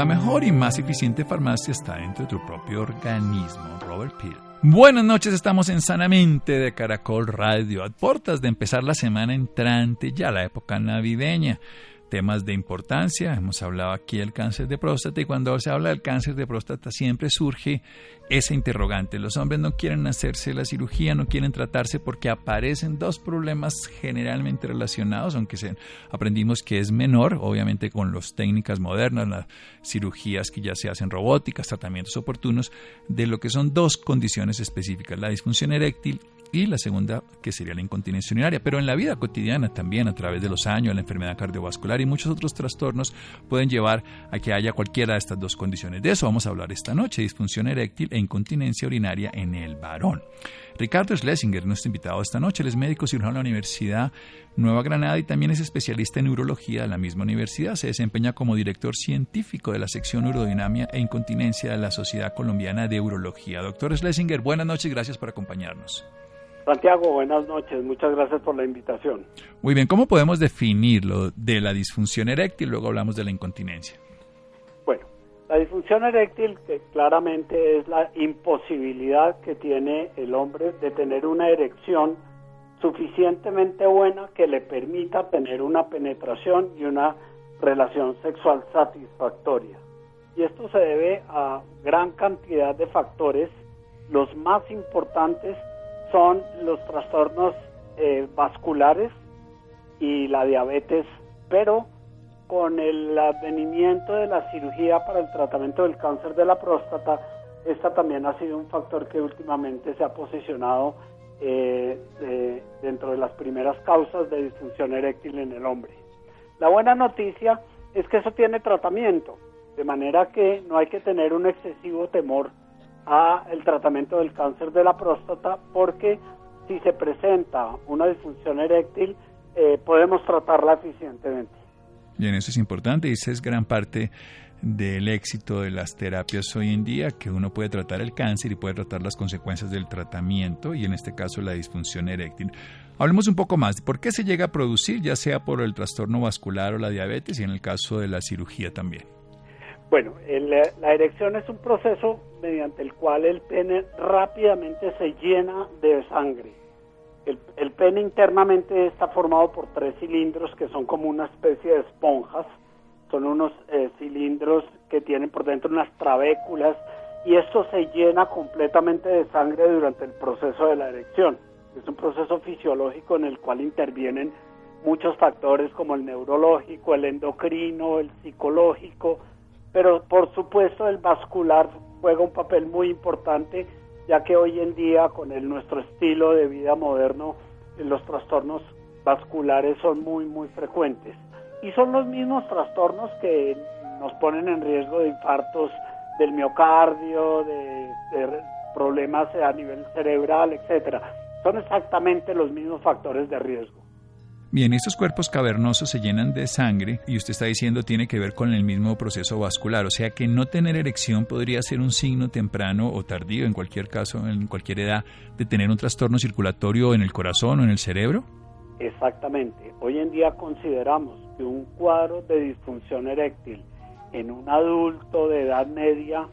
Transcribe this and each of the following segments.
La mejor y más eficiente farmacia está dentro de tu propio organismo. Robert Peel. Buenas noches, estamos en Sanamente de Caracol Radio, a puertas de empezar la semana entrante, ya la época navideña temas de importancia. Hemos hablado aquí del cáncer de próstata y cuando se habla del cáncer de próstata siempre surge ese interrogante. Los hombres no quieren hacerse la cirugía, no quieren tratarse porque aparecen dos problemas generalmente relacionados, aunque se, aprendimos que es menor, obviamente con las técnicas modernas, las cirugías que ya se hacen robóticas, tratamientos oportunos, de lo que son dos condiciones específicas, la disfunción eréctil y la segunda que sería la incontinencia urinaria. Pero en la vida cotidiana también, a través de los años, la enfermedad cardiovascular y muchos otros trastornos pueden llevar a que haya cualquiera de estas dos condiciones. De eso vamos a hablar esta noche, disfunción eréctil e incontinencia urinaria en el varón. Ricardo Schlesinger, nuestro invitado esta noche, él es médico cirujano de la Universidad Nueva Granada y también es especialista en neurología de la misma universidad. Se desempeña como director científico de la sección Urodinamia e Incontinencia de la Sociedad Colombiana de Urología. Doctor Schlesinger, buenas noches, gracias por acompañarnos. Santiago, buenas noches. Muchas gracias por la invitación. Muy bien, ¿cómo podemos definir lo de la disfunción eréctil? Luego hablamos de la incontinencia. Bueno, la disfunción eréctil que claramente es la imposibilidad que tiene el hombre de tener una erección suficientemente buena que le permita tener una penetración y una relación sexual satisfactoria. Y esto se debe a gran cantidad de factores. Los más importantes son los trastornos eh, vasculares y la diabetes, pero con el advenimiento de la cirugía para el tratamiento del cáncer de la próstata, esta también ha sido un factor que últimamente se ha posicionado eh, dentro de las primeras causas de disfunción eréctil en el hombre. La buena noticia es que eso tiene tratamiento, de manera que no hay que tener un excesivo temor a el tratamiento del cáncer de la próstata porque si se presenta una disfunción eréctil eh, podemos tratarla eficientemente. Bien, eso es importante y es gran parte del éxito de las terapias hoy en día, que uno puede tratar el cáncer y puede tratar las consecuencias del tratamiento y en este caso la disfunción eréctil. Hablemos un poco más de por qué se llega a producir, ya sea por el trastorno vascular o la diabetes y en el caso de la cirugía también. Bueno, la erección es un proceso mediante el cual el pene rápidamente se llena de sangre. El, pene internamente está formado por tres cilindros que son como una especie de esponjas. Son unos eh, cilindros que tienen por dentro unas trabéculas y esto se llena completamente de sangre durante el proceso de la erección. Es un proceso fisiológico en el cual intervienen muchos factores como el neurológico, el endocrino, el psicológico, pero por supuesto el vascular juega un papel muy importante ya que hoy en día con el, nuestro estilo de vida moderno los trastornos vasculares son muy muy frecuentes y son los mismos trastornos que nos ponen en riesgo de infartos del miocardio, de, de problemas a nivel cerebral, etcétera. Son exactamente los mismos factores de riesgo. Bien, estos cuerpos cavernosos se llenan de sangre y usted está diciendo tiene que ver con el mismo proceso vascular, o sea que no tener erección podría ser un signo temprano o tardío, en cualquier caso, en cualquier edad, de tener un trastorno circulatorio en el corazón o en el cerebro. Exactamente. Hoy en día consideramos que un cuadro de disfunción eréctil en un adulto de edad media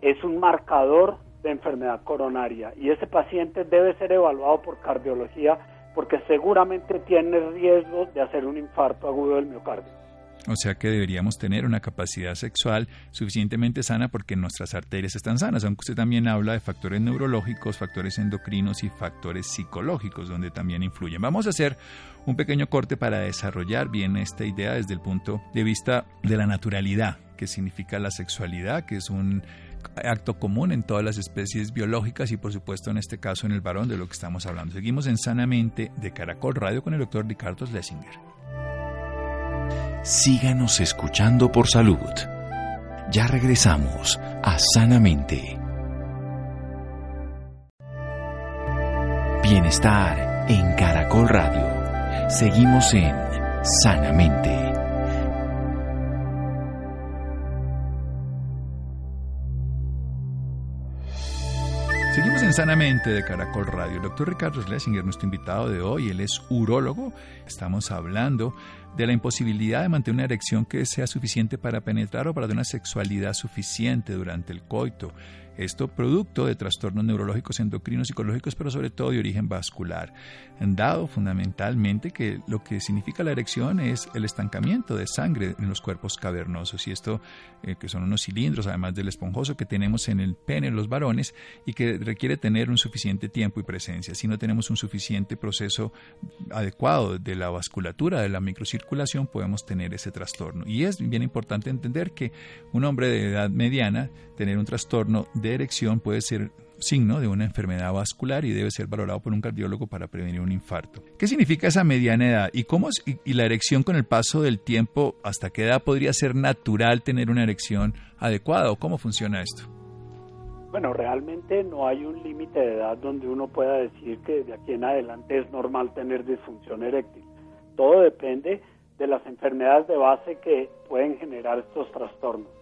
es un marcador de enfermedad coronaria y ese paciente debe ser evaluado por cardiología porque seguramente tiene riesgo de hacer un infarto agudo del miocardio. O sea que deberíamos tener una capacidad sexual suficientemente sana porque nuestras arterias están sanas, aunque usted también habla de factores neurológicos, factores endocrinos y factores psicológicos donde también influyen. Vamos a hacer un pequeño corte para desarrollar bien esta idea desde el punto de vista de la naturalidad, que significa la sexualidad, que es un acto común en todas las especies biológicas y por supuesto en este caso en el varón de lo que estamos hablando. Seguimos en Sanamente de Caracol Radio con el doctor Ricardo Schlesinger. Síganos escuchando por salud. Ya regresamos a Sanamente. Bienestar en Caracol Radio. Seguimos en Sanamente. En Sanamente de Caracol Radio. El doctor Ricardo Schlesinger, nuestro invitado de hoy, él es urólogo. Estamos hablando de la imposibilidad de mantener una erección que sea suficiente para penetrar o para tener una sexualidad suficiente durante el coito. Esto producto de trastornos neurológicos, endocrinos, psicológicos, pero sobre todo de origen vascular. Dado fundamentalmente que lo que significa la erección es el estancamiento de sangre en los cuerpos cavernosos y esto eh, que son unos cilindros, además del esponjoso que tenemos en el pene en los varones y que requiere tener un suficiente tiempo y presencia. Si no tenemos un suficiente proceso adecuado de la vasculatura, de la microcirculación, podemos tener ese trastorno. Y es bien importante entender que un hombre de edad mediana tener un trastorno de erección puede ser signo de una enfermedad vascular y debe ser valorado por un cardiólogo para prevenir un infarto. ¿Qué significa esa mediana edad y cómo y, la erección con el paso del tiempo hasta qué edad podría ser natural tener una erección adecuada o cómo funciona esto? Bueno, realmente no hay un límite de edad donde uno pueda decir que de aquí en adelante es normal tener disfunción eréctil. Todo depende de las enfermedades de base que pueden generar estos trastornos.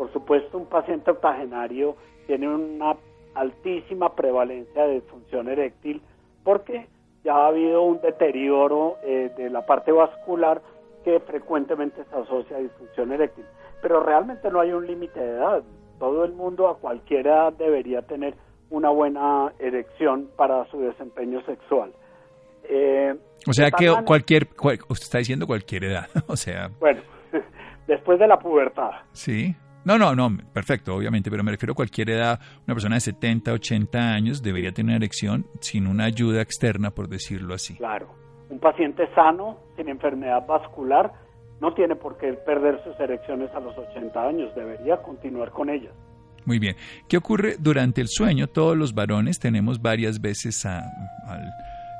Por supuesto, un paciente octogenario tiene una altísima prevalencia de disfunción eréctil porque ya ha habido un deterioro eh, de la parte vascular que frecuentemente se asocia a disfunción eréctil. Pero realmente no hay un límite de edad. Todo el mundo a cualquier edad debería tener una buena erección para su desempeño sexual. Eh, o sea que cualquier, usted está diciendo cualquier edad, o sea. Bueno, después de la pubertad. Sí. No, no, no, perfecto, obviamente, pero me refiero a cualquier edad. Una persona de 70, 80 años debería tener erección sin una ayuda externa, por decirlo así. Claro. Un paciente sano, sin enfermedad vascular, no tiene por qué perder sus erecciones a los 80 años, debería continuar con ellas. Muy bien. ¿Qué ocurre durante el sueño? Todos los varones tenemos varias veces a, al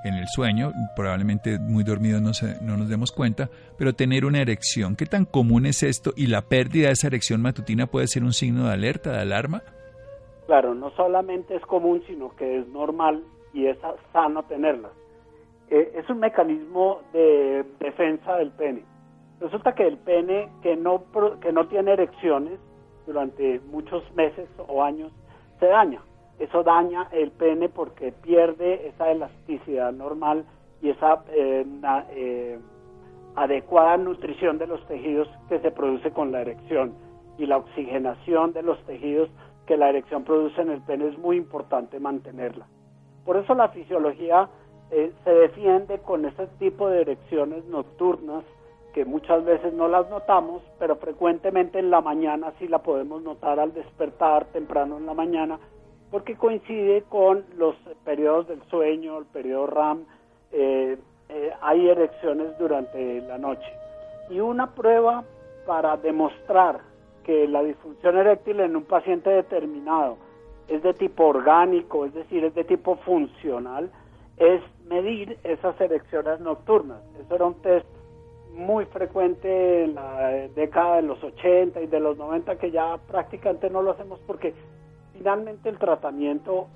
en el sueño, probablemente muy dormidos no, no nos demos cuenta, pero tener una erección, ¿qué tan común es esto? ¿Y la pérdida de esa erección matutina puede ser un signo de alerta, de alarma? Claro, no solamente es común, sino que es normal y es sano tenerla. Eh, es un mecanismo de defensa del pene. Resulta que el pene que no, que no tiene erecciones durante muchos meses o años se daña eso daña el pene porque pierde esa elasticidad normal y esa eh, eh, adecuada nutrición de los tejidos que se produce con la erección y la oxigenación de los tejidos que la erección produce en el pene es muy importante mantenerla. Por eso la fisiología eh, se defiende con ese tipo de erecciones nocturnas que muchas veces no las notamos, pero frecuentemente en la mañana sí la podemos notar al despertar temprano en la mañana porque coincide con los periodos del sueño, el periodo RAM, eh, eh, hay erecciones durante la noche. Y una prueba para demostrar que la disfunción eréctil en un paciente determinado es de tipo orgánico, es decir, es de tipo funcional, es medir esas erecciones nocturnas. Eso era un test muy frecuente en la década de los 80 y de los 90 que ya prácticamente no lo hacemos porque finalmente el tratamiento,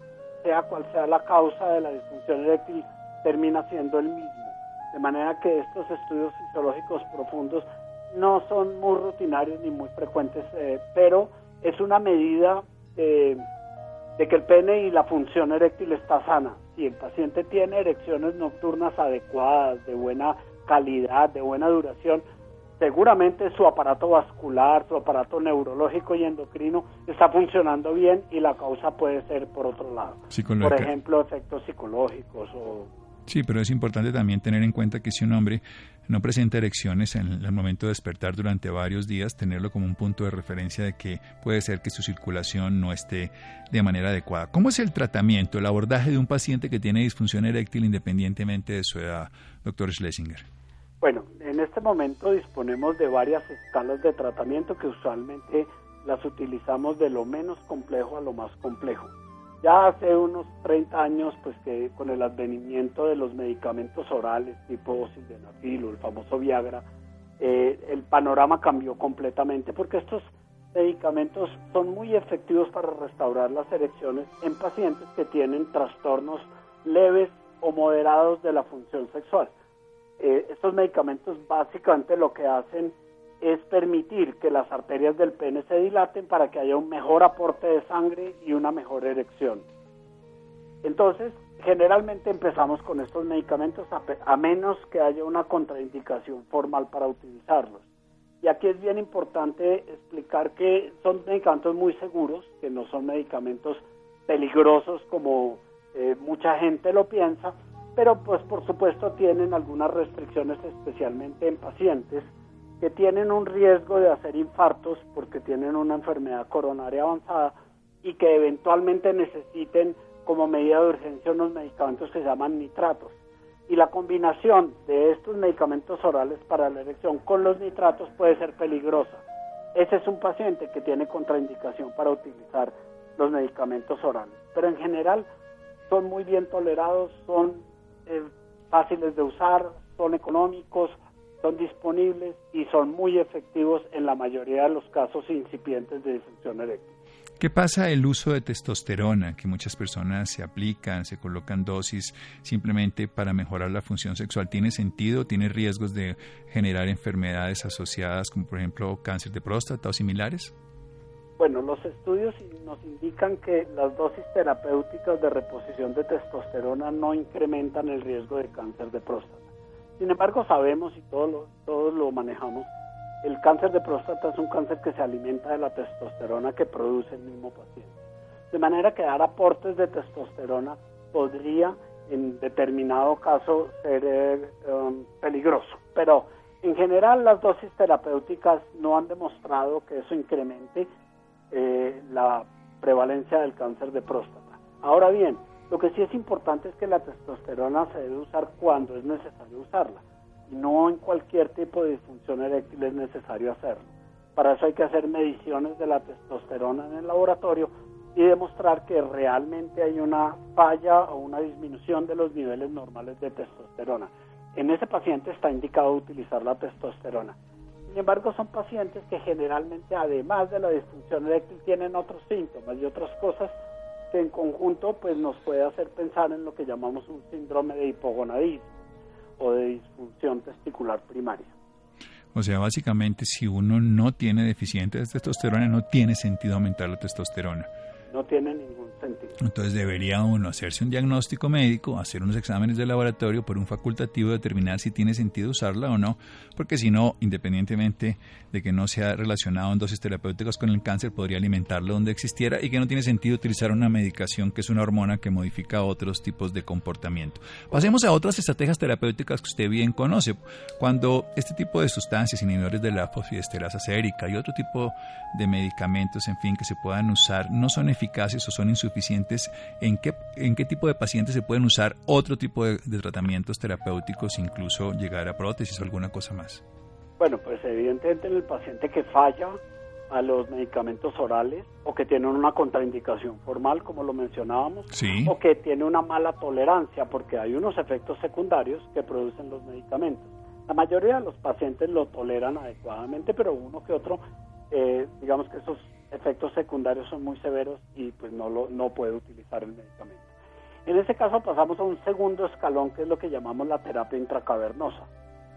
sea cual sea la causa de la disfunción eréctil, termina siendo el mismo. De manera que estos estudios fisiológicos profundos no son muy rutinarios ni muy frecuentes, eh, pero es una medida de que el pene y la función eréctil está sana. Si el paciente tiene erecciones nocturnas adecuadas, de buena calidad, de buena duración, seguramente su aparato vascular, su aparato neurológico y endocrino está funcionando bien y la causa puede ser por otro lado. por ejemplo, efectos psicológicos o... Sí, pero es importante también tener en cuenta que si un hombre no presenta erecciones en el momento de despertar durante varios días, tenerlo como un punto de referencia de que puede ser que su circulación no esté de manera adecuada. ¿Cómo es el tratamiento, el abordaje de un paciente que tiene disfunción eréctil independientemente de su edad, doctor Schlesinger? Bueno, en este momento disponemos de varias escalas de tratamiento que usualmente las utilizamos de lo menos complejo a lo más complejo. Ya hace unos 30 años, pues que con el advenimiento de los medicamentos orales tipo sildenafil o el famoso Viagra, eh, el panorama cambió completamente porque estos medicamentos son muy efectivos para restaurar las erecciones en pacientes que tienen trastornos leves o moderados de la función sexual. Eh, estos medicamentos básicamente lo que hacen es permitir que las arterias del pene se dilaten para que haya un mejor aporte de sangre y una mejor erección. Entonces, generalmente empezamos con estos medicamentos a, menos que haya una contraindicación formal para utilizarlos. Y aquí es bien importante explicar que son medicamentos muy seguros, que no son medicamentos peligrosos como eh, mucha gente lo piensa, pero pues por supuesto tienen algunas restricciones especialmente en pacientes que tienen un riesgo de hacer infartos porque tienen una enfermedad coronaria avanzada y que eventualmente necesiten como medida de urgencia unos medicamentos que se llaman nitratos. Y la combinación de estos medicamentos orales para la erección con los nitratos puede ser peligrosa. Ese es un paciente que tiene contraindicación para utilizar los medicamentos orales. Pero en general son muy bien tolerados, son eh, fáciles de usar, son económicos, son disponibles y son muy efectivos en la mayoría de los casos incipientes de disfunción eréctil. ¿Qué pasa el uso de testosterona que muchas personas se aplican, se colocan dosis simplemente para mejorar la función sexual? ¿Tiene sentido? ¿Tiene riesgos de generar enfermedades asociadas como por ejemplo cáncer de próstata o similares? Bueno, los estudios nos indican que las dosis terapéuticas de reposición de testosterona no incrementan el riesgo de cáncer de próstata. Sin embargo, sabemos y todos lo, todos lo manejamos el cáncer de próstata es un cáncer que se alimenta de la testosterona que produce el mismo paciente. De manera que dar aportes de testosterona podría en determinado caso ser eh, um, peligroso. Pero en general las dosis terapéuticas no han demostrado que eso incremente eh, la prevalencia del cáncer de próstata. Ahora bien, lo que sí es importante es que la testosterona se debe usar cuando es necesario usarla no en cualquier tipo de disfunción eréctil es necesario hacerlo. Para eso hay que hacer mediciones de la testosterona en el laboratorio y demostrar que realmente hay una falla o una disminución de los niveles normales de testosterona. En ese paciente está indicado utilizar la testosterona. Sin embargo, son pacientes que generalmente, además de la disfunción eréctil, tienen otros síntomas y otras cosas que en conjunto pues, nos puede hacer pensar en lo que llamamos un síndrome de hipogonadismo o de disfunción testicular primaria. O sea, básicamente, si uno no tiene deficiente de testosterona, no tiene sentido aumentar la testosterona. No tiene ningún entonces debería uno hacerse un diagnóstico médico, hacer unos exámenes de laboratorio por un facultativo determinar si tiene sentido usarla o no, porque si no, independientemente de que no sea relacionado en dosis terapéuticas con el cáncer, podría alimentarlo donde existiera y que no tiene sentido utilizar una medicación que es una hormona que modifica otros tipos de comportamiento. Pasemos a otras estrategias terapéuticas que usted bien conoce. Cuando este tipo de sustancias inhibidores de la fosfodiesterasa sérica y otro tipo de medicamentos, en fin, que se puedan usar, no son eficaces o son insuficientes, ¿en qué, en qué tipo de pacientes se pueden usar otro tipo de, tratamientos terapéuticos, incluso llegar a prótesis o alguna cosa más? Bueno, pues evidentemente en el paciente que falla a los medicamentos orales o que tiene una contraindicación formal, como lo mencionábamos, o que tiene una mala tolerancia porque hay unos efectos secundarios que producen los medicamentos. La mayoría de los pacientes lo toleran adecuadamente, pero uno que otro, eh, digamos que esos efectos secundarios son muy severos y pues no, lo, no puede utilizar el medicamento. En ese caso pasamos a un segundo escalón que es lo que llamamos la terapia intracavernosa,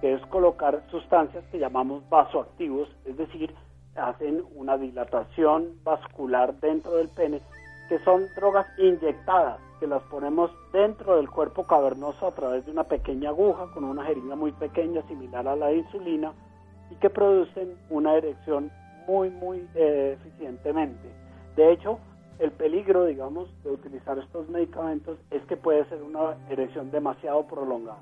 que es colocar sustancias que llamamos vasoactivos, es decir, hacen una dilatación vascular dentro del pene, que son drogas inyectadas, que las ponemos dentro del cuerpo cavernoso a través de una pequeña aguja con una jeringa muy pequeña similar a la insulina y que producen una erección muy, muy eh, eficientemente. De hecho, el peligro, digamos, de utilizar estos medicamentos es que puede ser una erección demasiado prolongada.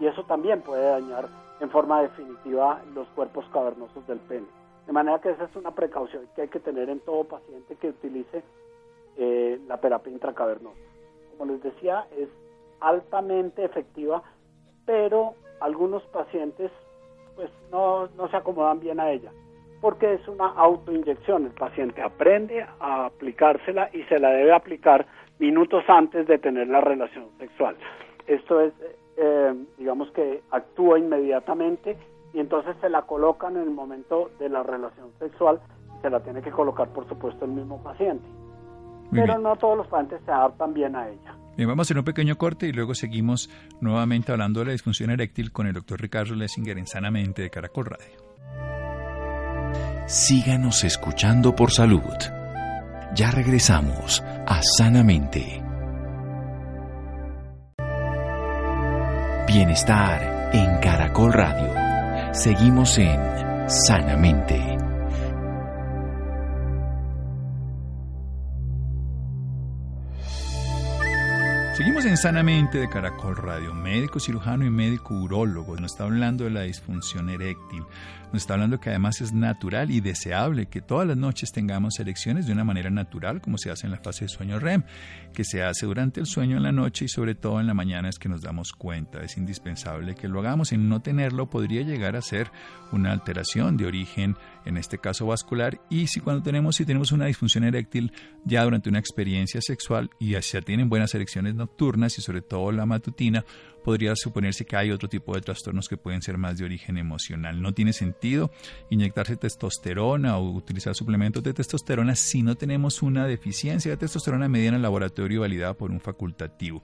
Y eso también puede dañar en forma definitiva los cuerpos cavernosos del pene. De manera que esa es una precaución que hay que tener en todo paciente que utilice eh, la terapia intracavernosa. Como les decía, es altamente efectiva, pero algunos pacientes pues no, no se acomodan bien a ella porque es una autoinyección. El paciente aprende a aplicársela y se la debe aplicar minutos antes de tener la relación sexual. Esto es, eh, digamos que actúa inmediatamente y entonces se la colocan en el momento de la relación sexual y se la tiene que colocar, por supuesto, el mismo paciente. Pero no todos los pacientes se adaptan bien a ella. Bien, vamos a hacer un pequeño corte y luego seguimos nuevamente hablando de la disfunción eréctil con el doctor Ricardo Lessinger en Sanamente de Caracol Radio. Síganos escuchando por salud. Ya regresamos a Sanamente. Bienestar en Caracol Radio. Seguimos en Sanamente. Seguimos en Sanamente de Caracol Radio. Médico cirujano y médico urólogo nos está hablando de la disfunción eréctil. Nos está hablando que además es natural y deseable que todas las noches tengamos erecciones de una manera natural, como se hace en la fase de sueño REM, que se hace durante el sueño en la noche y sobre todo en la mañana es que nos damos cuenta. Es indispensable que lo hagamos. En no tenerlo podría llegar a ser una alteración de origen, en este caso vascular, y si cuando tenemos, si tenemos una disfunción eréctil ya durante una experiencia sexual y ya tienen buenas erecciones nocturnas y sobre todo la matutina, podría suponerse que hay otro tipo de trastornos que pueden ser más de origen emocional. No tiene sentido inyectarse testosterona o utilizar suplementos de testosterona si no tenemos una deficiencia de testosterona medida en el laboratorio validada por un facultativo.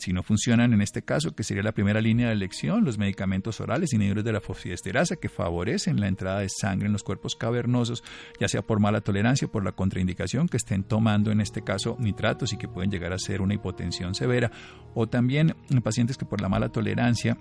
Si no funcionan en este caso, que sería la primera línea de elección, los medicamentos orales inhibidores de la fosfodiesterasa que favorecen la entrada de sangre en los cuerpos cavernosos, ya sea por mala tolerancia o por la contraindicación que estén tomando en este caso nitratos y que pueden llegar a ser una hipotensión severa, o también en pacientes que por la mala tolerancia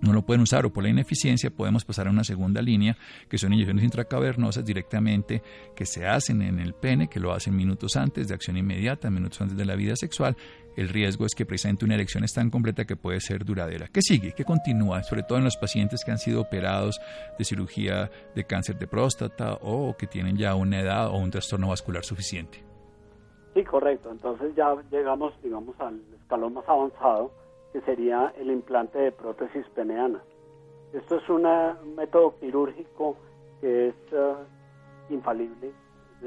no lo pueden usar o por la ineficiencia podemos pasar a una segunda línea que son inyecciones intracavernosas directamente que se hacen en el pene, que lo hacen minutos antes de acción inmediata, minutos antes de la vida sexual. El riesgo es que presente una erección tan completa que puede ser duradera. ¿Qué sigue? ¿Qué continúa? Sobre todo en los pacientes que han sido operados de cirugía de cáncer de próstata o que tienen ya una edad o un trastorno vascular suficiente. Sí, correcto. Entonces ya llegamos, digamos, al escalón más avanzado que sería el implante de prótesis peneana. Esto es un método quirúrgico que es eh, infalible,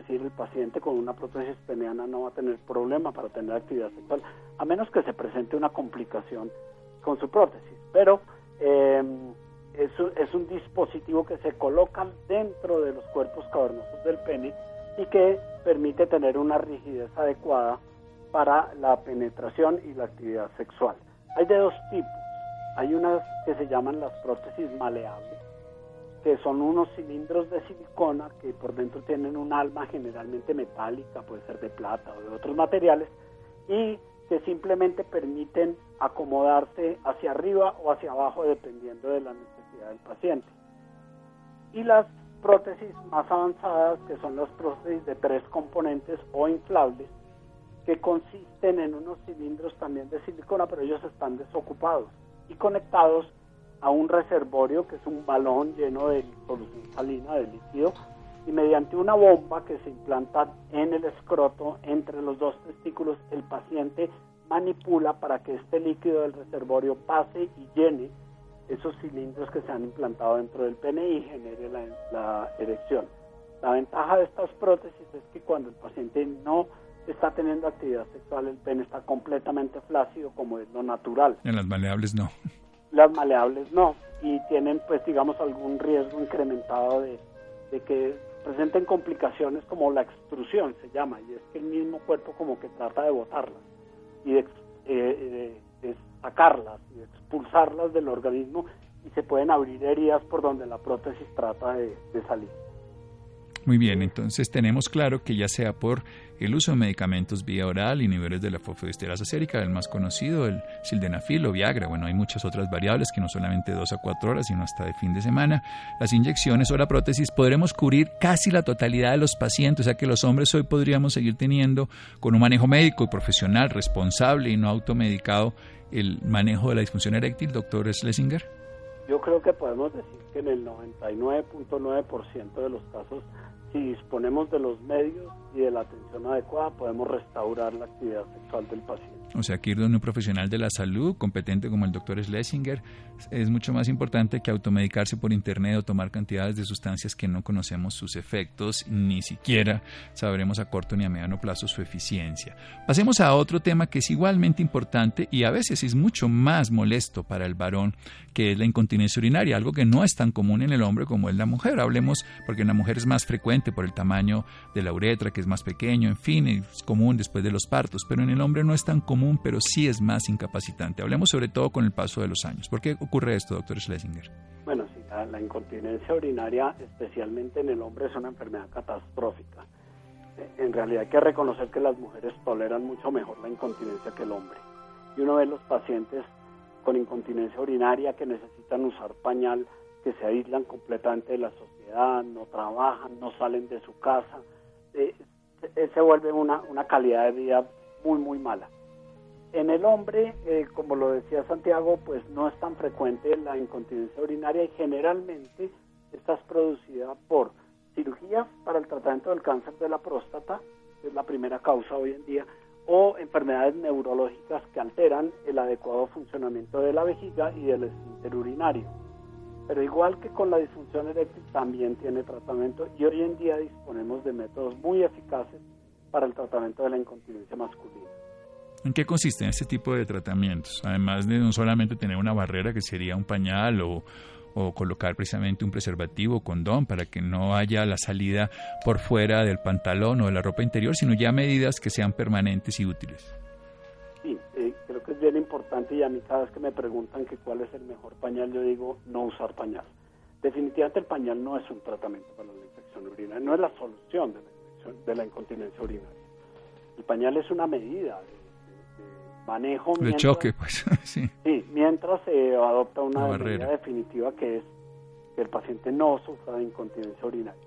decir, el paciente con una prótesis peneana no va a tener problema para tener actividad sexual, a menos que se presente una complicación con su prótesis. Pero eh, es, es un dispositivo que se coloca dentro de los cuerpos cavernosos del pene y que permite tener una rigidez adecuada para la penetración y la actividad sexual. Hay de dos tipos. Hay unas que se llaman las prótesis maleables, que son unos cilindros de silicona que por dentro tienen un alma generalmente metálica, puede ser de plata o de otros materiales, y que simplemente permiten acomodarse hacia arriba o hacia abajo dependiendo de la necesidad del paciente. Y las prótesis más avanzadas, que son las prótesis de tres componentes o inflables, que consisten en unos cilindros también de silicona, pero ellos están desocupados y conectados a un reservorio que es un balón lleno de solución salina, de líquido, y mediante una bomba que se implanta en el escroto entre los dos testículos, el paciente manipula para que este líquido del reservorio pase y llene esos cilindros que se han implantado dentro del pene y genere la, erección. La ventaja de estas prótesis es que cuando el paciente no está teniendo actividad sexual, el pene está completamente flácido como es lo natural. En las maleables no. Las maleables no. Y tienen pues digamos algún riesgo incrementado de, que presenten complicaciones como la extrusión se llama, y es que el mismo cuerpo como que trata de botarlas y de, eh, sacarlas y de expulsarlas del organismo y se pueden abrir heridas por donde la prótesis trata de salir. Muy bien, entonces tenemos claro que ya sea por el uso de medicamentos vía oral, inhibidores de la fosfodiesterasa sérica, el más conocido, el sildenafil o Viagra, bueno, hay muchas otras variables que no solamente dos a cuatro horas, sino hasta de fin de semana, las inyecciones o la prótesis, podremos cubrir casi la totalidad de los pacientes, o sea que los hombres hoy podríamos seguir teniendo con un manejo médico y profesional responsable y no automedicado el manejo de la disfunción eréctil, doctor Schlesinger. Yo creo que podemos decir que en el 99.9% de los casos si disponemos de los medios y de la atención adecuada, podemos restaurar la actividad sexual del paciente. O sea, que ir donde un profesional de la salud, competente como el doctor Schlesinger, es mucho más importante que automedicarse por internet o tomar cantidades de sustancias que no conocemos sus efectos, ni siquiera sabremos a corto ni a mediano plazo su eficiencia. Pasemos a otro tema que es igualmente importante y a veces es mucho más molesto para el varón, que es la incontinencia urinaria, algo que no es tan común en el hombre como en la mujer. Hablemos porque en la mujer es más frecuente por el tamaño de la uretra, que es más pequeño, en fin, es común después de los partos, pero en el hombre no es tan común pero sí es más incapacitante. Hablemos sobre todo con el paso de los años. ¿Por qué ocurre esto, doctor Schlesinger? Bueno, sí, la, incontinencia urinaria, especialmente en el hombre, es una enfermedad catastrófica. Eh, en realidad hay que reconocer que las mujeres toleran mucho mejor la incontinencia que el hombre. Y uno ve los pacientes con incontinencia urinaria que necesitan usar pañal, que se aíslan completamente de la sociedad, no trabajan, no salen de su casa, eh, se vuelve una, una calidad de vida muy, muy mala. En el hombre, eh, como lo decía Santiago, pues no es tan frecuente la incontinencia urinaria y generalmente esta es producida por cirugía para el tratamiento del cáncer de la próstata, que es la primera causa hoy en día, o enfermedades neurológicas que alteran el adecuado funcionamiento de la vejiga y del esfínter urinario. Pero igual que con la disfunción eréctil también tiene tratamiento y hoy en día disponemos de métodos muy eficaces para el tratamiento de la incontinencia masculina. ¿En qué consiste este tipo de tratamientos? Además de no solamente tener una barrera que sería un pañal o, colocar precisamente un preservativo o condón para que no haya la salida por fuera del pantalón o de la ropa interior, sino ya medidas que sean permanentes y útiles. Importante y a mí cada vez que me preguntan que cuál es el mejor pañal, yo digo no usar pañal. Definitivamente el pañal no es un tratamiento para la infección urinaria, no es la solución de la, de la incontinencia urinaria. El pañal es una medida manejo. De choque, pues, sí. Sí, mientras se adopta una medida definitiva que es que el paciente no sufra de incontinencia urinaria.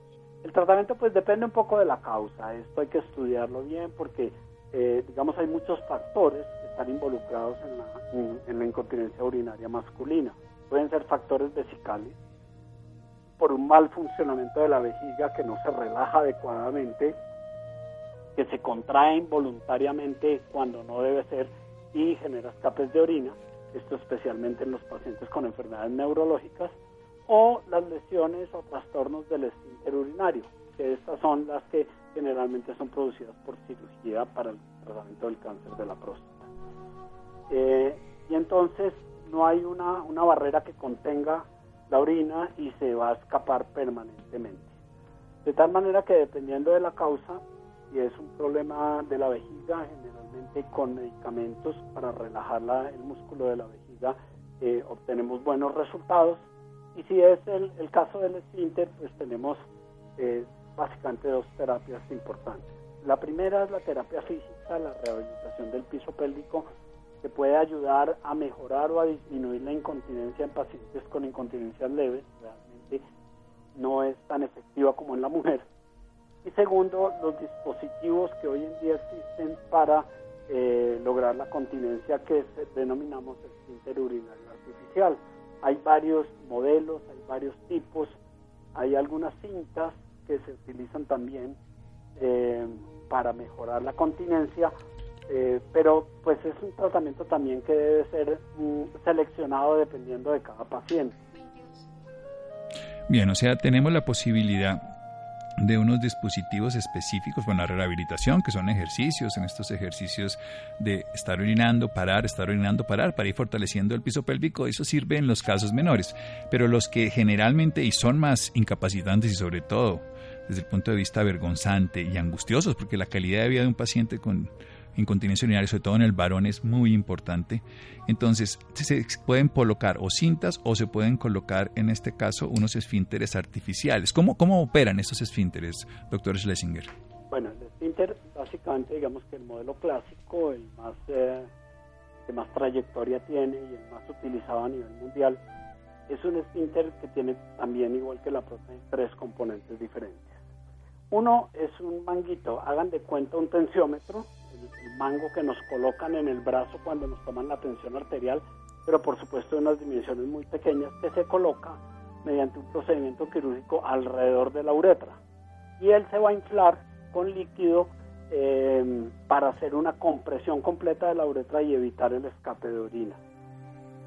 El tratamiento, pues, depende un poco de la causa. Esto hay que estudiarlo bien porque, eh, digamos, hay muchos factores están involucrados en la, en la incontinencia urinaria masculina. Pueden ser factores vesicales, por un mal funcionamiento de la vejiga que no se relaja adecuadamente, que se contrae involuntariamente cuando no debe ser y genera escapes de orina, esto especialmente en los pacientes con enfermedades neurológicas, o las lesiones o trastornos del esfínter urinario, que estas son las que generalmente son producidas por cirugía para el tratamiento del cáncer de la próstata. Eh, y entonces no hay una, una barrera que contenga la orina y se va a escapar permanentemente. De tal manera que dependiendo de la causa, si es un problema de la vejiga, generalmente con medicamentos para relajar el músculo de la vejiga eh, obtenemos buenos resultados. Y si es el, caso del esfínter, pues tenemos eh, básicamente dos terapias importantes. La primera es la terapia física, la rehabilitación del piso pélvico, que puede ayudar a mejorar o a disminuir la incontinencia en pacientes con incontinencias leves. Realmente no es tan efectiva como en la mujer y segundo, los dispositivos que hoy en día existen para eh, lograr la continencia que denominamos esfínter urinario artificial. Hay varios modelos, hay varios tipos, hay algunas cintas que se utilizan también eh, para mejorar la continencia, eh, pero pues es un tratamiento también que debe ser mm, seleccionado dependiendo de cada paciente. Bien, o sea, tenemos la posibilidad de unos dispositivos específicos para la rehabilitación, que son ejercicios, en estos ejercicios de estar orinando, parar, estar orinando, parar, para ir fortaleciendo el piso pélvico, eso sirve en los casos menores, pero los que generalmente y son más incapacitantes y sobre todo desde el punto de vista vergonzante y angustiosos, porque la calidad de vida de un paciente con incontinencia urinaria, sobre todo en el varón, es muy importante. Entonces, se pueden colocar o cintas o se pueden colocar, en este caso, unos esfínteres artificiales. ¿Cómo, cómo operan estos esfínteres, doctor Schlesinger? Bueno, el esfínter, básicamente, digamos que el modelo clásico, el más eh, que más trayectoria tiene y el más utilizado a nivel mundial, es un esfínter que tiene también, igual que la próstata, tres componentes diferentes. Uno es un manguito, hagan de cuenta un tensiómetro, el mango que nos colocan en el brazo cuando nos toman la tensión arterial, pero por supuesto en unas dimensiones muy pequeñas, que se coloca mediante un procedimiento quirúrgico alrededor de la uretra. Y él se va a inflar con líquido eh, para hacer una compresión completa de la uretra y evitar el escape de orina.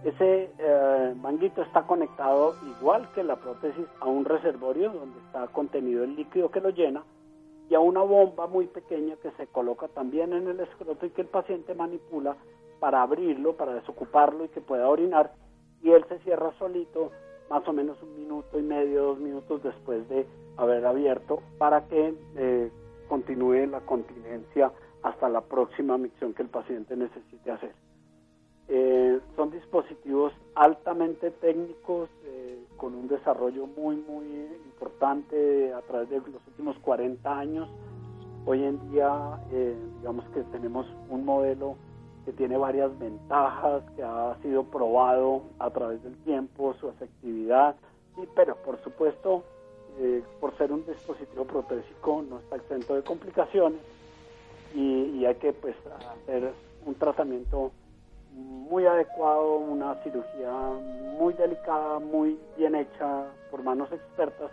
Ese eh, manguito está conectado igual que la prótesis a un reservorio donde está contenido el líquido que lo llena y a una bomba muy pequeña que se coloca también en el escroto y que el paciente manipula para abrirlo, para desocuparlo y que pueda orinar y él se cierra solito más o menos un minuto y medio, dos minutos después de haber abierto para que eh, continúe la continencia hasta la próxima micción que el paciente necesite hacer. Eh, son dispositivos altamente técnicos, con un desarrollo muy, muy importante a través de los últimos 40 años. Hoy en día, eh, digamos que tenemos un modelo que tiene varias ventajas, que ha sido probado a través del tiempo, su efectividad, y, pero por supuesto eh, por ser un dispositivo protésico no está exento de complicaciones y, hay que pues hacer un tratamiento muy adecuado, una cirugía muy delicada, muy bien hecha por manos expertas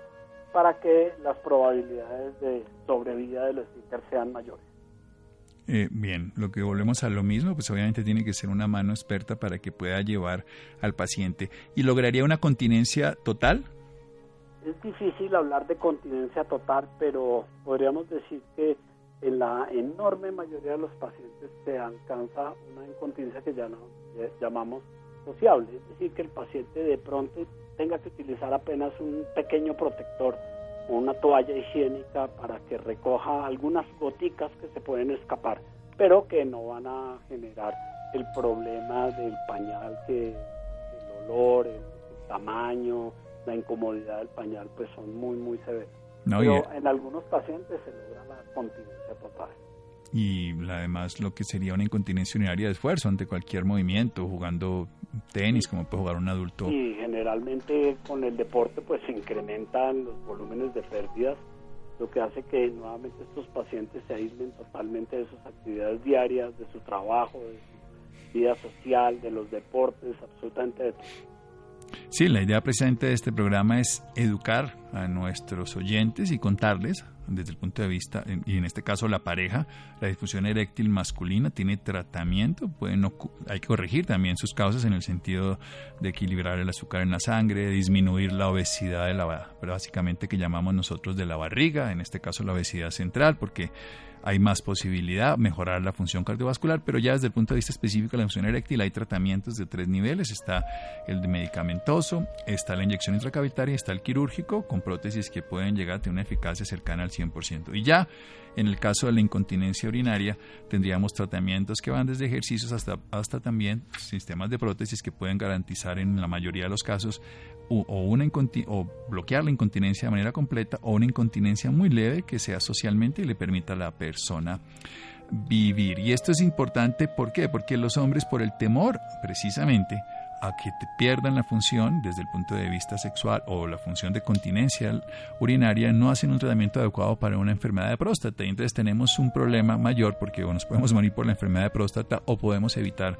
para que las probabilidades de sobrevida del esfínter sean mayores. Eh, bien, lo que volvemos a lo mismo, pues obviamente tiene que ser una mano experta para que pueda llevar al paciente. ¿Y lograría una continencia total? Es difícil hablar de continencia total, pero podríamos decir que en la enorme mayoría de los pacientes se alcanza una incontinencia que ya no, llamamos sociable, es decir, que el paciente de pronto tenga que utilizar apenas un pequeño protector o una toalla higiénica para que recoja algunas goticas que se pueden escapar, pero que no van a generar el problema del pañal, que el olor, el tamaño, la incomodidad del pañal pues son muy muy Pero en algunos pacientes se logra la continencia total. Y además lo que sería una incontinencia urinaria de esfuerzo ante cualquier movimiento, jugando tenis como puede jugar un adulto. Y generalmente con el deporte pues se incrementan los volúmenes de pérdidas, lo que hace que nuevamente estos pacientes se aíslen totalmente de sus actividades diarias, de su trabajo, de su vida social, de los deportes, absolutamente de todo. Sí, la idea presente de este programa es educar a nuestros oyentes y contarles desde el punto de vista, y en este caso la pareja, la disfunción eréctil masculina tiene tratamiento, pueden, hay que corregir también sus causas en el sentido de equilibrar el azúcar en la sangre, disminuir la obesidad de la, básicamente que llamamos nosotros de la barriga, en este caso la obesidad central, porque hay más posibilidad, mejorar la función cardiovascular, pero ya desde el punto de vista específico de la función eréctil hay tratamientos de tres niveles, está el de medicamentoso, está la inyección intracavitaria, está el quirúrgico, con prótesis que pueden llegar a tener una eficacia cercana al 100%. Y ya en el caso de la incontinencia urinaria, tendríamos tratamientos que van desde ejercicios hasta, hasta también sistemas de prótesis que pueden garantizar en la mayoría de los casos o, una o bloquear la incontinencia de manera completa o una incontinencia muy leve que sea socialmente y le permita a la persona vivir. Y esto es importante, ¿por qué? Porque los hombres por el temor, precisamente, a que pierdan la función desde el punto de vista sexual o la función de continencia urinaria, no hacen un tratamiento adecuado para una enfermedad de próstata. Entonces tenemos un problema mayor porque o nos podemos morir por la enfermedad de próstata o podemos evitar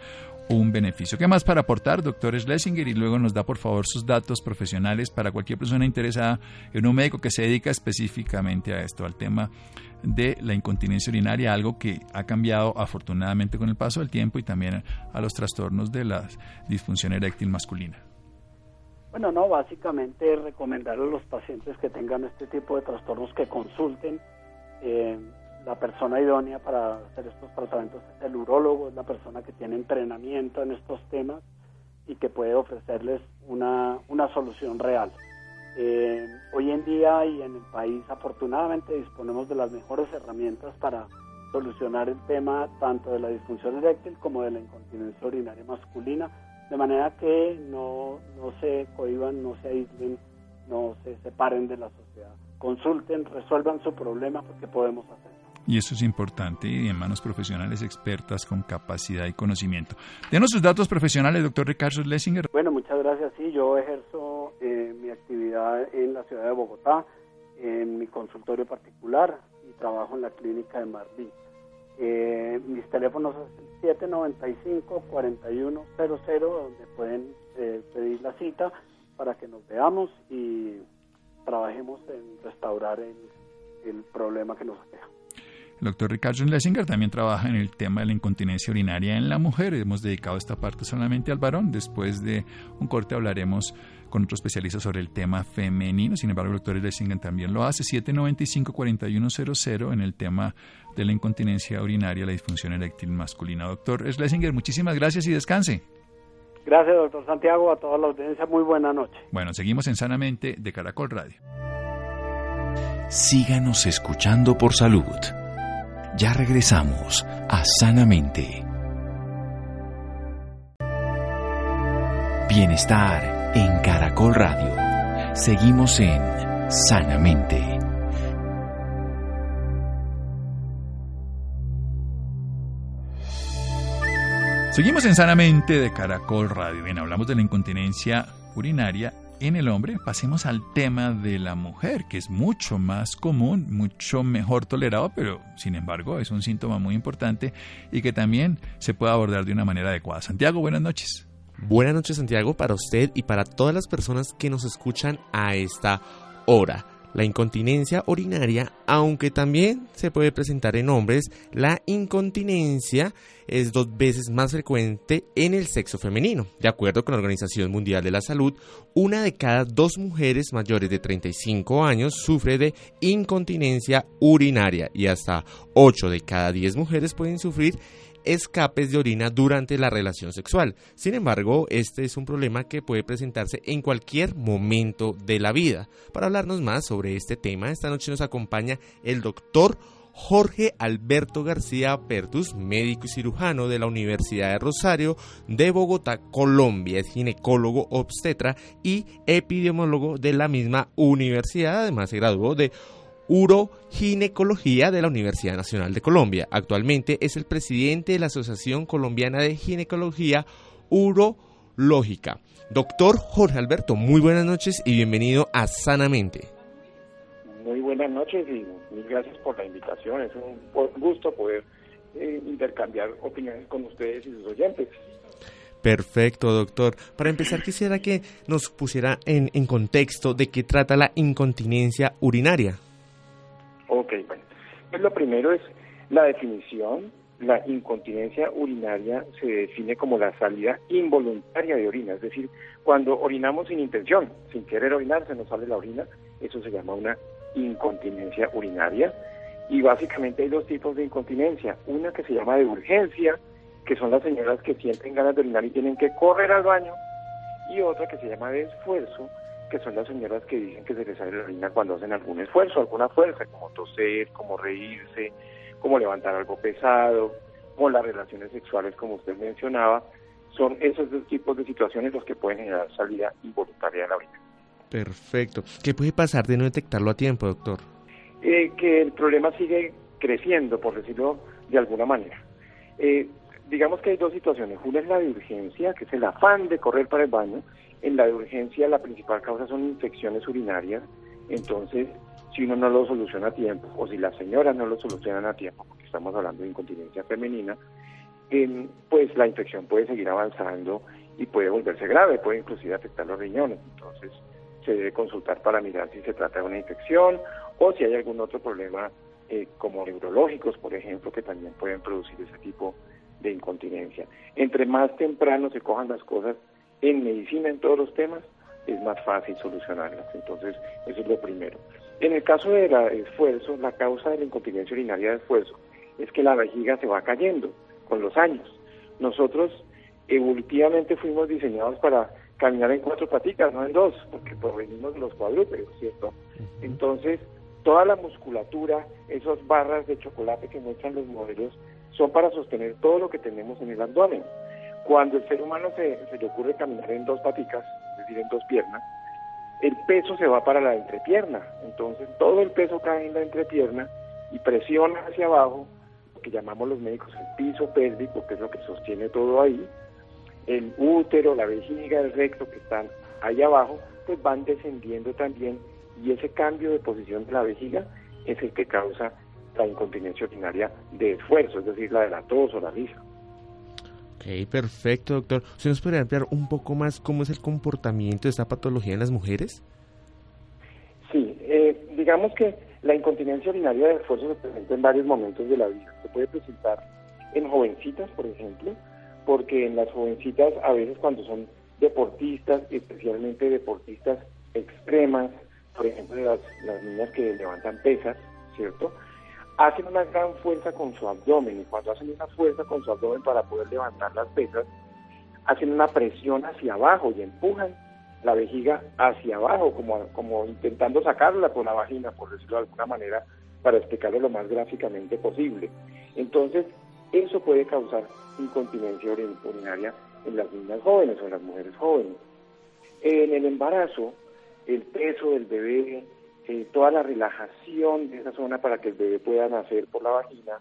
un beneficio. ¿Qué más para aportar, doctor Schlesinger? Y luego nos da, por favor, sus datos profesionales para cualquier persona interesada en un médico que se dedica específicamente a esto, al tema de la incontinencia urinaria, algo que ha cambiado afortunadamente con el paso del tiempo y también a los trastornos de la disfunción eréctil masculina. Bueno, no, básicamente recomendar a los pacientes que tengan este tipo de trastornos que consulten. Eh, la persona idónea para hacer estos tratamientos es el urólogo, es la persona que tiene entrenamiento en estos temas y que puede ofrecerles una, una solución real. Eh, hoy en día y en el país afortunadamente disponemos de las mejores herramientas para solucionar el tema tanto de la disfunción eréctil como de la incontinencia urinaria masculina, de manera que no, no se cohiban, no se aíslen, no se separen de la sociedad. Consulten, resuelvan su problema porque podemos hacerlo. Y eso es importante y en manos profesionales expertas con capacidad y conocimiento. Denos sus datos profesionales, doctor Ricardo Lessinger. Bueno, muchas gracias. Sí, yo ejerzo eh, mi actividad en la ciudad de Bogotá, en mi consultorio particular y trabajo en la clínica de Marlí. Eh, mis teléfonos son 795-4100, donde pueden eh, pedir la cita para que nos veamos y trabajemos en restaurar el, el problema que nos aqueja. El doctor Ricardo Schlesinger también trabaja en el tema de la incontinencia urinaria en la mujer. Hemos dedicado esta parte solamente al varón. Después de un corte hablaremos con otro especialista sobre el tema femenino. Sin embargo, el doctor Schlesinger también lo hace. 795-4100 en el tema de la incontinencia urinaria, la disfunción eréctil masculina. Doctor Schlesinger, muchísimas gracias y descanse. Gracias, doctor Santiago. A toda la audiencia, muy buena noche. Bueno, seguimos en Sanamente de Caracol Radio. Síganos escuchando por salud. Ya regresamos a Sanamente. Bienestar en Caracol Radio. Seguimos en Sanamente. Seguimos en Sanamente de Caracol Radio. Bien, hablamos de la incontinencia urinaria en el hombre. Pasemos al tema de la mujer, que es mucho más común, mucho mejor tolerado, pero sin embargo es un síntoma muy importante y que también se puede abordar de una manera adecuada. Santiago, buenas noches. Buenas noches, Santiago, para usted y para todas las personas que nos escuchan a esta hora la incontinencia urinaria, aunque también se puede presentar en hombres, la incontinencia es dos veces más frecuente en el sexo femenino. De acuerdo con la Organización Mundial de la Salud, una de cada dos mujeres mayores de 35 años sufre de incontinencia urinaria y hasta 8 de cada 10 mujeres pueden sufrir escapes de orina durante la relación sexual. Sin embargo, este es un problema que puede presentarse en cualquier momento de la vida. Para hablarnos más sobre este tema, esta noche nos acompaña el doctor Jorge Alberto García Pertus, médico y cirujano de la Universidad de Rosario de Bogotá, Colombia. Es ginecólogo obstetra y epidemiólogo de la misma universidad. Además, se graduó de Uroginecología de la Universidad Nacional de Colombia. Actualmente es el presidente de la Asociación Colombiana de Ginecología Urológica. Doctor Jorge Alberto, muy buenas noches y bienvenido a Sanamente. Muy buenas noches y mil gracias por la invitación. Es un gusto poder eh, intercambiar opiniones con ustedes y sus oyentes. Perfecto, doctor. Para empezar, quisiera que nos pusiera en, en contexto de qué trata la incontinencia urinaria. Ok, bueno. Pues lo primero es la definición. La incontinencia urinaria se define como la salida involuntaria de orina, es decir, cuando orinamos sin intención, sin querer orinar, se nos sale la orina, eso se llama una incontinencia urinaria. Y básicamente hay dos tipos de incontinencia, una que se llama de urgencia, que son las señoras que sienten ganas de orinar y tienen que correr al baño, y otra que se llama de esfuerzo, que son las señoras que dicen que se les sale la orina cuando hacen algún esfuerzo, alguna fuerza, como toser, como reírse, como levantar algo pesado, o las relaciones sexuales, como usted mencionaba, son esos dos tipos de situaciones los que pueden generar salida involuntaria de la orina. Perfecto. ¿Qué puede pasar de no detectarlo a tiempo, doctor? Eh, que el problema sigue creciendo, por decirlo de alguna manera. Eh, digamos que hay dos situaciones. Una es la de urgencia, que es el afán de correr para el baño, en la de urgencia la principal causa son infecciones urinarias, entonces si uno no lo soluciona a tiempo o si las señoras no lo solucionan a tiempo, porque estamos hablando de incontinencia femenina, pues la infección puede seguir avanzando y puede volverse grave, puede inclusive afectar los riñones. Entonces se debe consultar para mirar si se trata de una infección o si hay algún otro problema eh, como neurológicos, por ejemplo, que también pueden producir ese tipo de incontinencia. Entre más temprano se cojan las cosas, en medicina, en todos los temas, es más fácil solucionarlas. Entonces, eso es lo primero. En el caso del esfuerzo, la causa de la incontinencia urinaria de esfuerzo es que la vejiga se va cayendo con los años. Nosotros evolutivamente fuimos diseñados para caminar en cuatro patitas, no en dos, porque provenimos de los cuadrúpedos, ¿cierto? Entonces, toda la musculatura, esas barras de chocolate que muestran los modelos, son para sostener todo lo que tenemos en el abdomen. Cuando el ser humano se, le ocurre caminar en dos paticas, es decir, en dos piernas, el peso se va para la entrepierna. Entonces todo el peso cae en la entrepierna y presiona hacia abajo, lo que llamamos los médicos el piso pélvico, que es lo que sostiene todo ahí. El útero, la vejiga, el recto que están ahí abajo, pues van descendiendo también y ese cambio de posición de la vejiga es el que causa la incontinencia urinaria de esfuerzo, es decir, la de la tos o la risa. Ok, perfecto, doctor. ¿Usted nos podría ampliar un poco más cómo es el comportamiento de esta patología en las mujeres? Sí, eh, digamos que La incontinencia urinaria de esfuerzo se presenta en varios momentos de la vida. Se puede presentar en jovencitas, por ejemplo, porque en las jovencitas a veces cuando son deportistas, especialmente deportistas extremas, por ejemplo las, las niñas que levantan pesas, ¿cierto? Hacen una gran fuerza con su abdomen y cuando hacen esa fuerza con su abdomen para poder levantar las pesas, hacen una presión hacia abajo y empujan la vejiga hacia abajo, como, como intentando sacarla por la vagina, por decirlo de alguna manera, para explicarlo lo más gráficamente posible. Entonces, eso puede causar incontinencia urinaria en las niñas jóvenes o en las mujeres jóvenes. En el embarazo, el peso del bebé, eh, toda la relajación de esa zona para que el bebé pueda nacer por la vagina,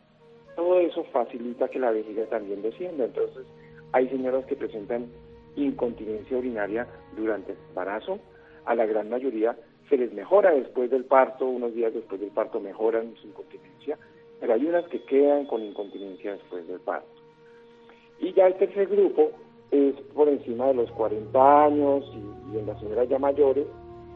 todo eso facilita que la vejiga también descienda. Entonces, hay señoras que presentan incontinencia urinaria durante el embarazo, a la gran mayoría se les mejora después del parto, unos días después del parto mejoran su incontinencia, pero hay unas que quedan con incontinencia después del parto. Y ya el tercer grupo es por encima de los 40 años y, en las señoras ya mayores,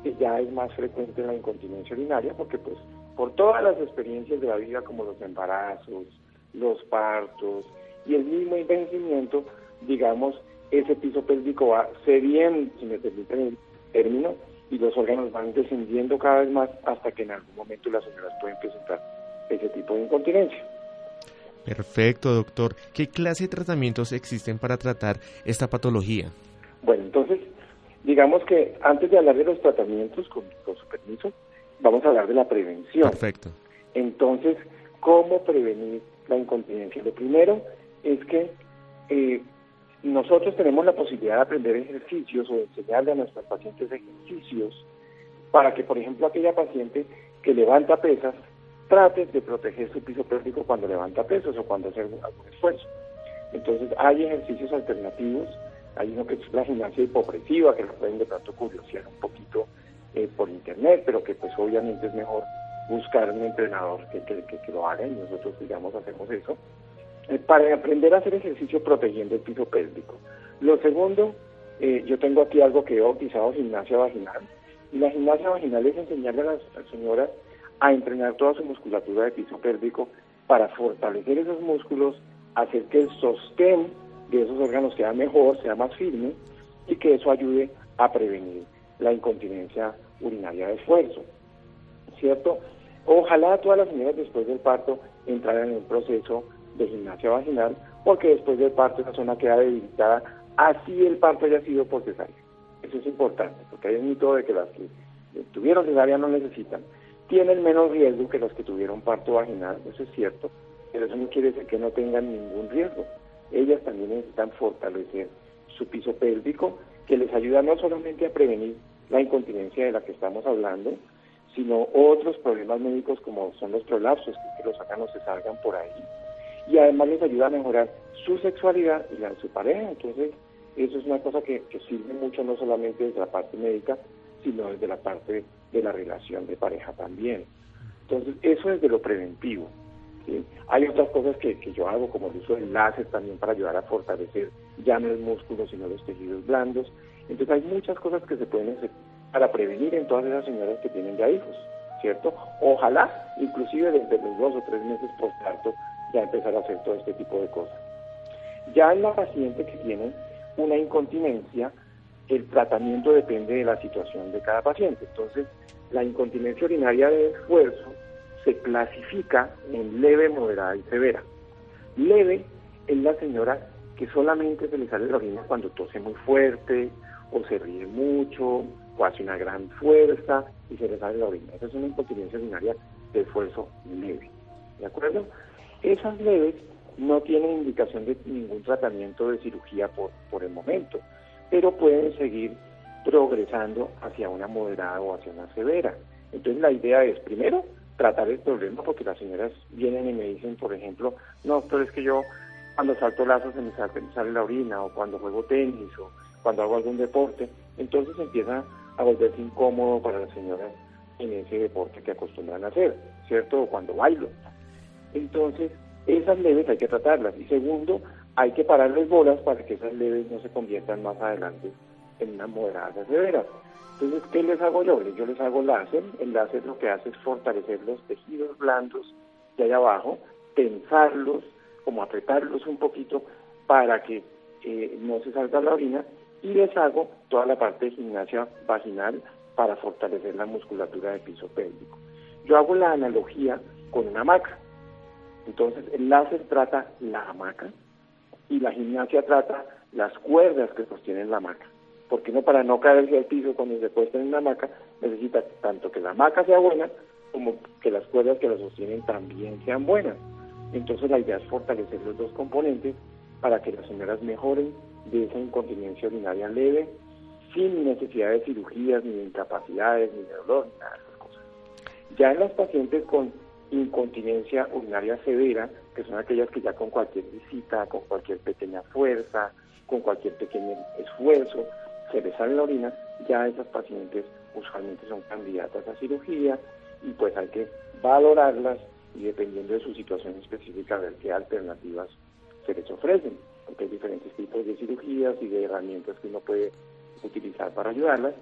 que ya es más frecuente la incontinencia urinaria, porque pues por todas las experiencias de la vida como los embarazos, los partos y el mismo envejecimiento, digamos, ese piso pélvico va cediendo, si me permiten el término, y los órganos van descendiendo cada vez más hasta que en algún momento las señoras pueden presentar ese tipo de incontinencia. Perfecto, doctor. ¿Qué clase de tratamientos existen para tratar esta patología? Bueno, entonces, digamos que antes de hablar de los tratamientos, con, su permiso, vamos a hablar de la prevención. Perfecto. Entonces, ¿cómo prevenir la incontinencia? Lo primero es que eh, nosotros tenemos la posibilidad de aprender ejercicios o enseñarle a nuestros pacientes ejercicios para que, por ejemplo, aquella paciente que levanta pesas trate de proteger su piso pélvico cuando levanta pesos o cuando hace algún, esfuerzo. Entonces, hay ejercicios alternativos. Hay uno que es la gimnasia hipopresiva, que lo pueden de pronto curiosear un poquito eh, por internet, pero que pues obviamente es mejor buscar un entrenador que, que, que lo haga y nosotros, digamos, hacemos eso. Eh, para aprender a hacer ejercicio protegiendo el piso pélvico. Lo segundo, eh, yo tengo aquí algo que he bautizado gimnasia vaginal. Y la gimnasia vaginal es enseñarle a las, señoras a entrenar toda su musculatura de piso pélvico para fortalecer esos músculos, hacer que el sostén de esos órganos sea mejor, sea más firme y que eso ayude a prevenir la incontinencia urinaria de esfuerzo. ¿Cierto? Ojalá todas las señoras después del parto entraran en un proceso de gimnasia vaginal, porque después del parto esa zona queda debilitada, así el parto haya sido por cesárea. Eso es importante, porque hay un mito de que las que tuvieron cesárea no necesitan. Tienen menos riesgo que las que tuvieron parto vaginal, eso es cierto, pero eso no quiere decir que no tengan ningún riesgo. Ellas también necesitan fortalecer su piso pélvico, que les ayuda no solamente a prevenir la incontinencia de la que estamos hablando, sino otros problemas médicos como son los prolapsos, que los órganos se salgan por ahí, y además les ayuda a mejorar su sexualidad y la de su pareja. Entonces, eso es una cosa que, sirve mucho no solamente desde la parte médica, sino desde la parte de la relación de pareja también. Entonces, eso es de lo preventivo. Hay otras cosas que, yo hago, como el uso de láser también para ayudar a fortalecer ya no el músculo, sino los tejidos blandos. Entonces, hay muchas cosas que se pueden hacer para prevenir en todas esas señoras que tienen ya hijos, ¿cierto? Ojalá, inclusive desde los dos o tres meses postparto, ya empezar a hacer todo este tipo de cosas. Ya en la paciente que tiene una incontinencia, el tratamiento depende de la situación de cada paciente. Entonces, la incontinencia urinaria de esfuerzo se clasifica en leve, moderada y severa. Leve es la señora que solamente se le sale la orina cuando tose muy fuerte o se ríe mucho o hace una gran fuerza y se le sale la orina. Esa es una incontinencia urinaria de esfuerzo leve. ¿De acuerdo? Esas leves no tienen indicación de ningún tratamiento de cirugía por, por el momento, pero pueden seguir progresando hacia una moderada o hacia una severa. Entonces la idea es, primero, tratar el problema, porque las señoras vienen y me dicen, por ejemplo, no, pero es que yo cuando salto lazo se me sale, la orina, o cuando juego tenis, o cuando hago algún deporte, entonces empieza a volverse incómodo para las señoras en ese deporte que acostumbran a hacer, ¿cierto? O cuando bailo. Entonces, esas leves hay que tratarlas. Y segundo, hay que pararles bolas para que esas leves no se conviertan más adelante en una moderada severa. Entonces, ¿qué les hago yo? Yo les hago láser. El láser lo que hace es fortalecer los tejidos blandos de allá abajo, tensarlos, como apretarlos un poquito para que eh, no se salga la orina y les hago toda la parte de gimnasia vaginal para fortalecer la musculatura del piso pélvico. Yo hago la analogía con una hamaca. Entonces, el láser trata la hamaca y la gimnasia trata las cuerdas que sostienen la hamaca. Porque no para no caerse al piso cuando se puesta en una hamaca, necesita tanto que la hamaca sea buena como que las cuerdas que la sostienen también sean buenas. Entonces la idea es fortalecer los dos componentes para que las señoras mejoren de esa incontinencia urinaria leve, sin necesidad de cirugías, ni de incapacidades, ni de dolor, ni nada de esas cosas. Ya en las pacientes con incontinencia urinaria severa, que son aquellas que ya con cualquier visita, con cualquier pequeña fuerza, con cualquier pequeño esfuerzo, se les sale la orina, ya esas pacientes usualmente son candidatas a cirugía y pues hay que valorarlas y dependiendo de su situación específica ver qué alternativas se les ofrecen, porque hay diferentes tipos de cirugías y de herramientas que uno puede utilizar para ayudarlas,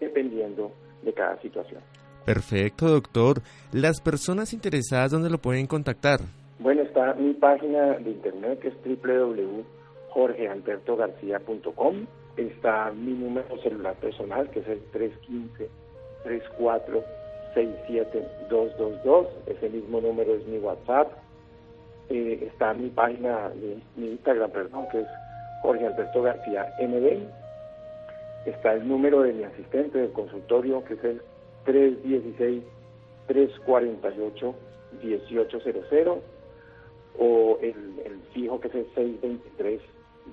dependiendo de cada situación. Perfecto, doctor. ¿Las personas interesadas dónde lo pueden contactar? Bueno, está mi página de internet que es www.jorgealbertogarcia.com. Está mi número celular personal que es el 315 34 67222. Ese mismo número es mi WhatsApp. Eh, está mi página, mi, mi, Instagram, perdón, que es Jorge Alberto García MD. Está el número de mi asistente del consultorio, que es el 316-348-1800, o el, el, fijo, que es el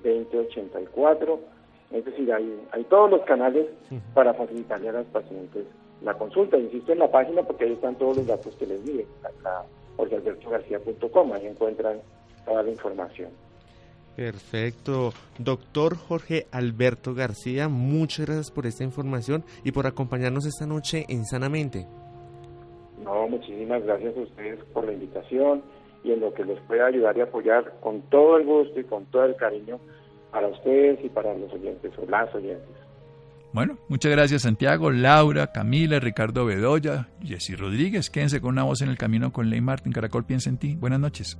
623-2084. Es decir, hay, hay todos los canales para facilitarle a las pacientes la consulta. Insisto en la página porque ahí están todos los datos que les di, la jorgealbertogarcía.com, ahí encuentran toda la información. Perfecto. Doctor Jorge Alberto García, muchas gracias por esta información y por acompañarnos esta noche en Sanamente. No, muchísimas gracias a ustedes por la invitación y en lo que les pueda ayudar y apoyar con todo el gusto y con todo el cariño para ustedes y para los oyentes o las oyentes. Bueno, muchas gracias Santiago, Laura, Camila, Ricardo Bedoya, Jessy Rodríguez. Quédense con una voz en el camino con Ley Martin. Caracol piensa en ti. Buenas noches.